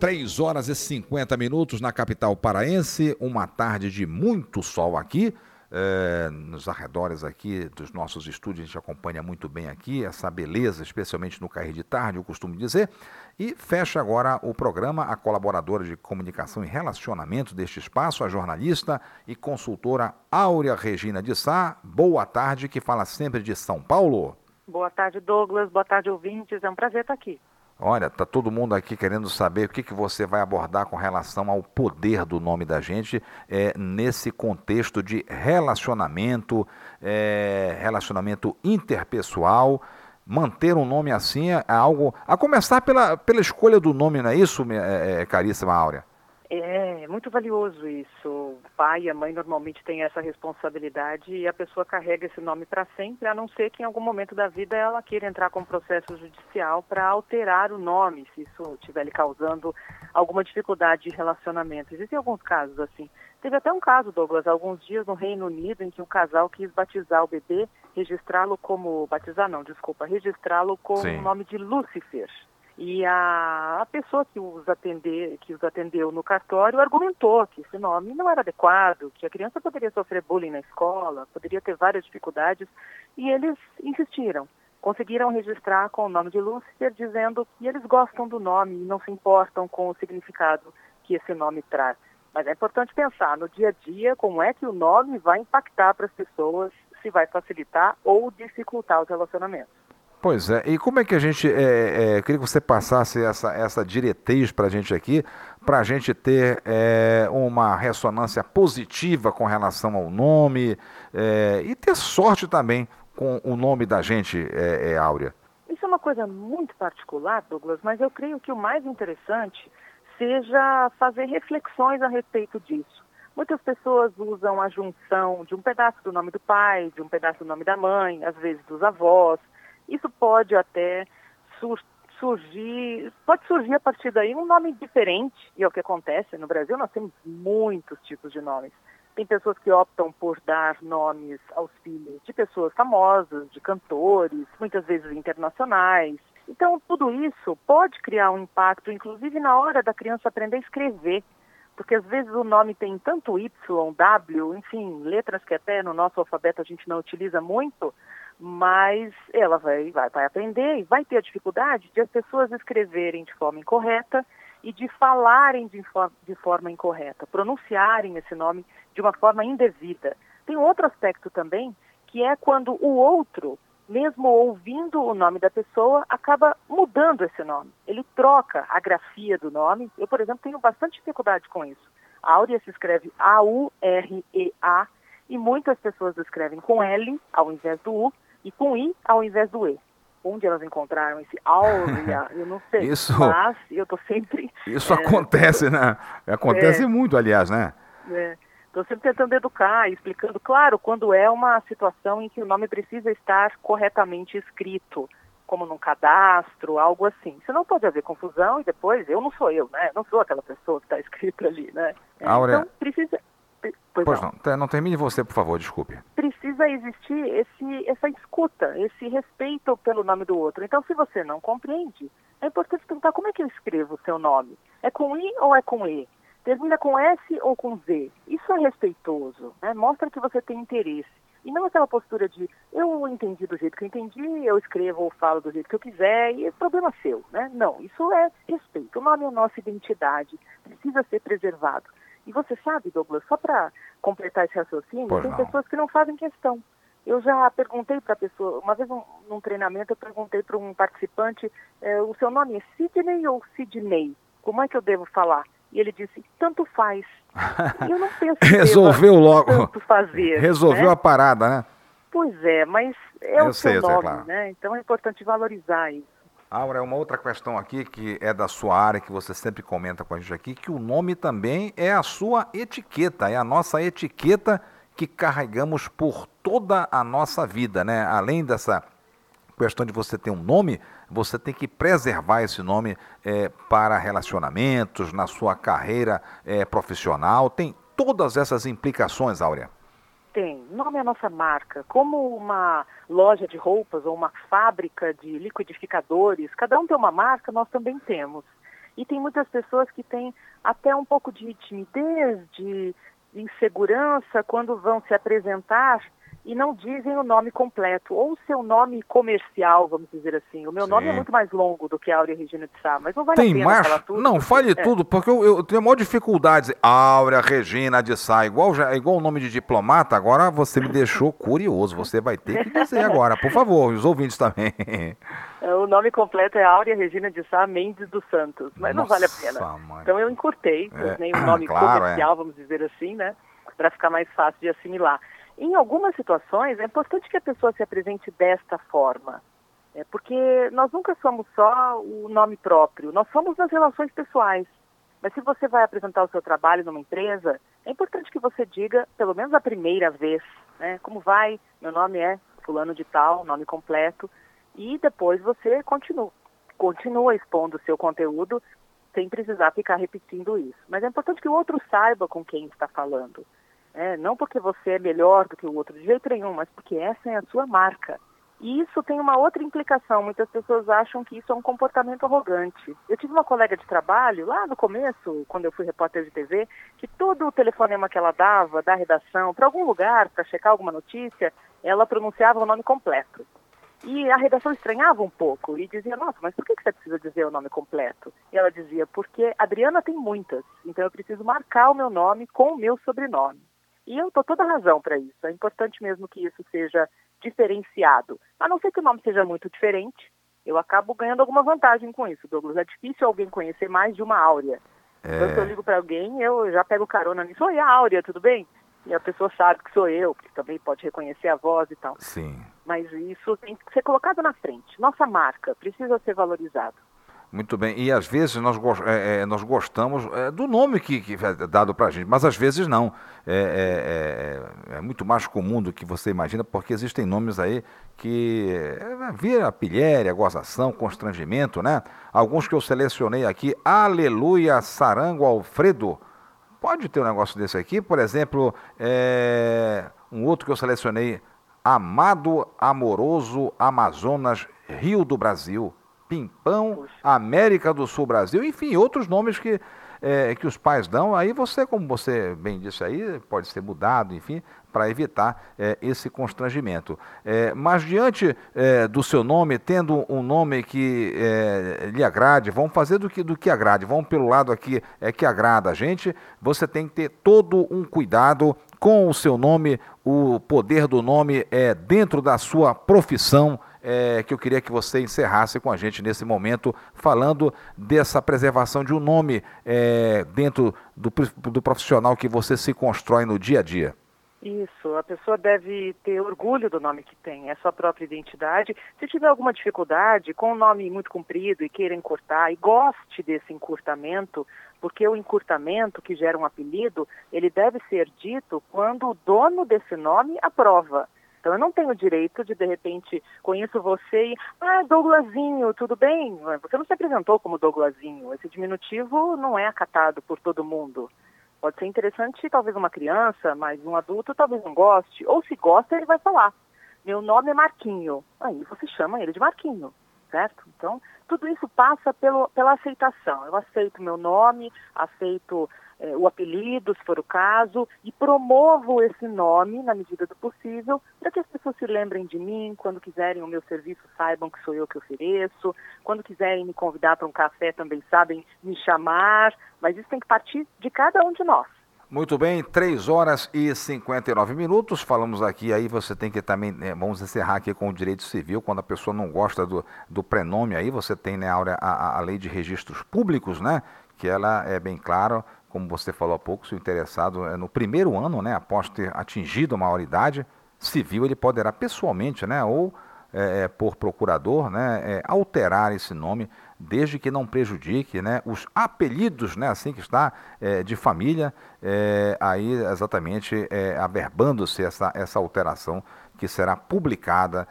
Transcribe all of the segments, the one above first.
Três horas e 50 minutos na capital paraense, uma tarde de muito sol aqui. É, nos arredores aqui dos nossos estúdios, a gente acompanha muito bem aqui essa beleza, especialmente no cair de tarde, eu costumo dizer. E fecha agora o programa a colaboradora de comunicação e relacionamento deste espaço, a jornalista e consultora Áurea Regina de Sá. Boa tarde, que fala sempre de São Paulo. Boa tarde, Douglas. Boa tarde, ouvintes. É um prazer estar aqui. Olha, tá todo mundo aqui querendo saber o que, que você vai abordar com relação ao poder do nome da gente é, nesse contexto de relacionamento, é, relacionamento interpessoal. Manter um nome assim é algo. A começar pela, pela escolha do nome, não é isso, é, é, caríssima Áurea? É, muito valioso isso. O pai e a mãe normalmente têm essa responsabilidade e a pessoa carrega esse nome para sempre, a não ser que em algum momento da vida ela queira entrar com um processo judicial para alterar o nome, se isso estiver lhe causando alguma dificuldade de relacionamento. Existem alguns casos assim. Teve até um caso, Douglas, alguns dias no Reino Unido, em que um casal quis batizar o bebê, registrá-lo como. batizar não, desculpa, registrá-lo com Sim. o nome de Lúcifer. E a, a pessoa que os, atender, que os atendeu no cartório argumentou que esse nome não era adequado, que a criança poderia sofrer bullying na escola, poderia ter várias dificuldades, e eles insistiram. Conseguiram registrar com o nome de Lúcifer, dizendo que eles gostam do nome e não se importam com o significado que esse nome traz. Mas é importante pensar no dia a dia como é que o nome vai impactar para as pessoas, se vai facilitar ou dificultar os relacionamentos. Pois é, e como é que a gente, é, é, queria que você passasse essa, essa diretriz para a gente aqui, para a gente ter é, uma ressonância positiva com relação ao nome e ter sorte também com o nome da gente, é, Áurea. Isso é uma coisa muito particular, Douglas, mas eu creio que o mais interessante seja fazer reflexões a respeito disso. Muitas pessoas usam a junção de um pedaço do nome do pai, de um pedaço do nome da mãe, às vezes dos avós, isso pode até sur surgir, pode surgir a partir daí um nome diferente, e é o que acontece no Brasil, nós temos muitos tipos de nomes. Tem pessoas que optam por dar nomes aos filhos de pessoas famosas, de cantores, muitas vezes internacionais. Então, tudo isso pode criar um impacto, inclusive na hora da criança aprender a escrever. Porque às vezes o nome tem tanto Y, W, enfim, letras que até no nosso alfabeto a gente não utiliza muito, mas ela vai, vai, vai aprender e vai ter a dificuldade de as pessoas escreverem de forma incorreta e de falarem de, de forma incorreta, pronunciarem esse nome de uma forma indevida. Tem outro aspecto também, que é quando o outro, mesmo ouvindo o nome da pessoa, acaba mudando esse nome. Ele troca a grafia do nome. Eu, por exemplo, tenho bastante dificuldade com isso. A Áurea se escreve A-U-R-E-A e muitas pessoas escrevem com L ao invés do U e com I ao invés do E. Onde elas encontraram esse áurea, eu não sei. Isso, mas eu estou sempre. Isso é, acontece, né? Acontece é, muito, aliás, né? Estou é, sempre tentando educar, explicando, claro, quando é uma situação em que o nome precisa estar corretamente escrito, como num cadastro, algo assim. Senão pode haver confusão e depois eu não sou eu, né? Não sou aquela pessoa que está escrito ali, né? Áurea, então precisa. Pois, pois não. não. não termine você, por favor, desculpe. Precisa existir esse, essa escuta, esse respeito pelo nome do outro. Então, se você não compreende, é importante perguntar como é que eu escrevo o seu nome. É com I ou é com E? Termina com S ou com Z? Isso é respeitoso, né? mostra que você tem interesse. E não aquela postura de eu entendi do jeito que eu entendi, eu escrevo ou falo do jeito que eu quiser e é problema seu, né? Não, isso é respeito. O nome é a nossa identidade, precisa ser preservado. E você sabe, Douglas, só para completar esse raciocínio, tem não. pessoas que não fazem questão. Eu já perguntei para a pessoa, uma vez um, num treinamento, eu perguntei para um participante: é, o seu nome é Sidney ou Sidney? Como é que eu devo falar? E ele disse: tanto faz. eu não penso Resolveu logo. Tanto fazer. Resolveu né? a parada, né? Pois é, mas é eu o sei, seu nome, sei, claro. né? Então é importante valorizar isso. Aura, uma outra questão aqui que é da sua área, que você sempre comenta com a gente aqui, que o nome também é a sua etiqueta, é a nossa etiqueta que carregamos por toda a nossa vida, né? Além dessa questão de você ter um nome, você tem que preservar esse nome é, para relacionamentos, na sua carreira é, profissional, tem todas essas implicações, Áurea. Tem. Nome é a nossa marca. Como uma loja de roupas ou uma fábrica de liquidificadores, cada um tem uma marca, nós também temos. E tem muitas pessoas que têm até um pouco de timidez, de insegurança quando vão se apresentar e não dizem o nome completo, ou o seu nome comercial, vamos dizer assim. O meu Sim. nome é muito mais longo do que Áurea Regina de Sá, mas não vale Tem a pena mais? falar tudo. Não, fale é. tudo, porque eu, eu tenho maior dificuldade. Áurea Regina de Sá, igual, já, igual o nome de diplomata, agora você me deixou curioso. Você vai ter que dizer agora, por favor, os ouvintes também. É, o nome completo é Áurea Regina de Sá Mendes dos Santos, mas Nossa, não vale a pena. Mãe. Então eu encurtei, é. nem o nome claro, comercial, é. vamos dizer assim, né? Para ficar mais fácil de assimilar. Em algumas situações, é importante que a pessoa se apresente desta forma, é, porque nós nunca somos só o nome próprio, nós somos nas relações pessoais. Mas se você vai apresentar o seu trabalho numa empresa, é importante que você diga, pelo menos a primeira vez, né, como vai, meu nome é fulano de tal, nome completo, e depois você continua, continua expondo o seu conteúdo sem precisar ficar repetindo isso. Mas é importante que o outro saiba com quem está falando. É, não porque você é melhor do que o outro, de jeito nenhum, mas porque essa é a sua marca. E isso tem uma outra implicação. Muitas pessoas acham que isso é um comportamento arrogante. Eu tive uma colega de trabalho, lá no começo, quando eu fui repórter de TV, que todo o telefonema que ela dava da redação para algum lugar, para checar alguma notícia, ela pronunciava o nome completo. E a redação estranhava um pouco e dizia, nossa, mas por que você precisa dizer o nome completo? E ela dizia, porque Adriana tem muitas, então eu preciso marcar o meu nome com o meu sobrenome. E eu dou toda razão para isso. É importante mesmo que isso seja diferenciado. A não ser que o nome seja muito diferente, eu acabo ganhando alguma vantagem com isso, Douglas. É difícil alguém conhecer mais de uma áurea. É... Então, se eu ligo para alguém, eu já pego carona nisso. Oi, Áurea, tudo bem? E a pessoa sabe que sou eu, que também pode reconhecer a voz e tal. Sim. Mas isso tem que ser colocado na frente. Nossa marca precisa ser valorizada. Muito bem. E às vezes nós, é, é, nós gostamos é, do nome que, que é dado para a gente, mas às vezes não. É, é, é, é, muito mais comum do que você imagina, porque existem nomes aí que vira pilhéria, gozação, constrangimento, né? Alguns que eu selecionei aqui, Aleluia Sarango Alfredo. Pode ter um negócio desse aqui, por exemplo, um outro que eu selecionei, Amado Amoroso Amazonas Rio do Brasil. Pimpão, América do Sul Brasil, enfim, outros nomes que, é, que os pais dão. Aí você, como você bem disse aí, pode ser mudado, enfim, para evitar é, esse constrangimento. É, mas diante é, do seu nome, tendo um nome que é, lhe agrade, vamos fazer do que, do que agrade, vamos pelo lado aqui é que agrada a gente, você tem que ter todo um cuidado com o seu nome, o poder do nome é dentro da sua profissão é, que eu queria que você encerrasse com a gente nesse momento, falando dessa preservação de um nome é, dentro do, do profissional que você se constrói no dia a dia. Isso, a pessoa deve ter orgulho do nome que tem, é sua própria identidade. Se tiver alguma dificuldade com um nome muito comprido e queira encurtar e goste desse encurtamento, porque o encurtamento que gera um apelido, ele deve ser dito quando o dono desse nome aprova. Então eu não tenho direito de, de repente, conheço você e, ah, Douglasinho, tudo bem? Você não se apresentou como Douglasinho. Esse diminutivo não é acatado por todo mundo. Pode ser interessante, talvez uma criança, mas um adulto talvez não goste. Ou se gosta, ele vai falar. Meu nome é Marquinho. Aí você chama ele de Marquinho, certo? Então, tudo isso passa pelo, pela aceitação. Eu aceito meu nome, aceito é, o apelido, se for o caso, e promovo esse nome na medida do possível, para que as pessoas se lembrem de mim, quando quiserem o meu serviço, saibam que sou eu que ofereço, quando quiserem me convidar para um café, também sabem me chamar, mas isso tem que partir de cada um de nós. Muito bem, 3 horas e 59 minutos. Falamos aqui, aí você tem que também, né, vamos encerrar aqui com o direito civil, quando a pessoa não gosta do, do prenome, aí você tem né, a, a, a lei de registros públicos, né? Que ela é bem clara, como você falou há pouco, se o interessado é no primeiro ano, né, após ter atingido a maioridade civil, ele poderá pessoalmente, né, ou é, é, por procurador, né, é, alterar esse nome, desde que não prejudique né, os apelidos, né, assim que está, é, de família, é, aí exatamente é, averbando-se essa, essa alteração que será publicada,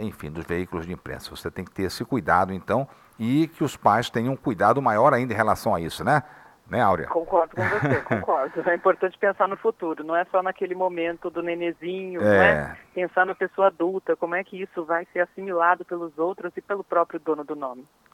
enfim, dos veículos de imprensa. Você tem que ter esse cuidado, então, e que os pais tenham um cuidado maior ainda em relação a isso, né? Né, Áurea? Concordo com você, concordo. É importante pensar no futuro, não é só naquele momento do nenezinho, é. Pensar na pessoa adulta, como é que isso vai ser assimilado pelos outros e pelo próprio dono do nome.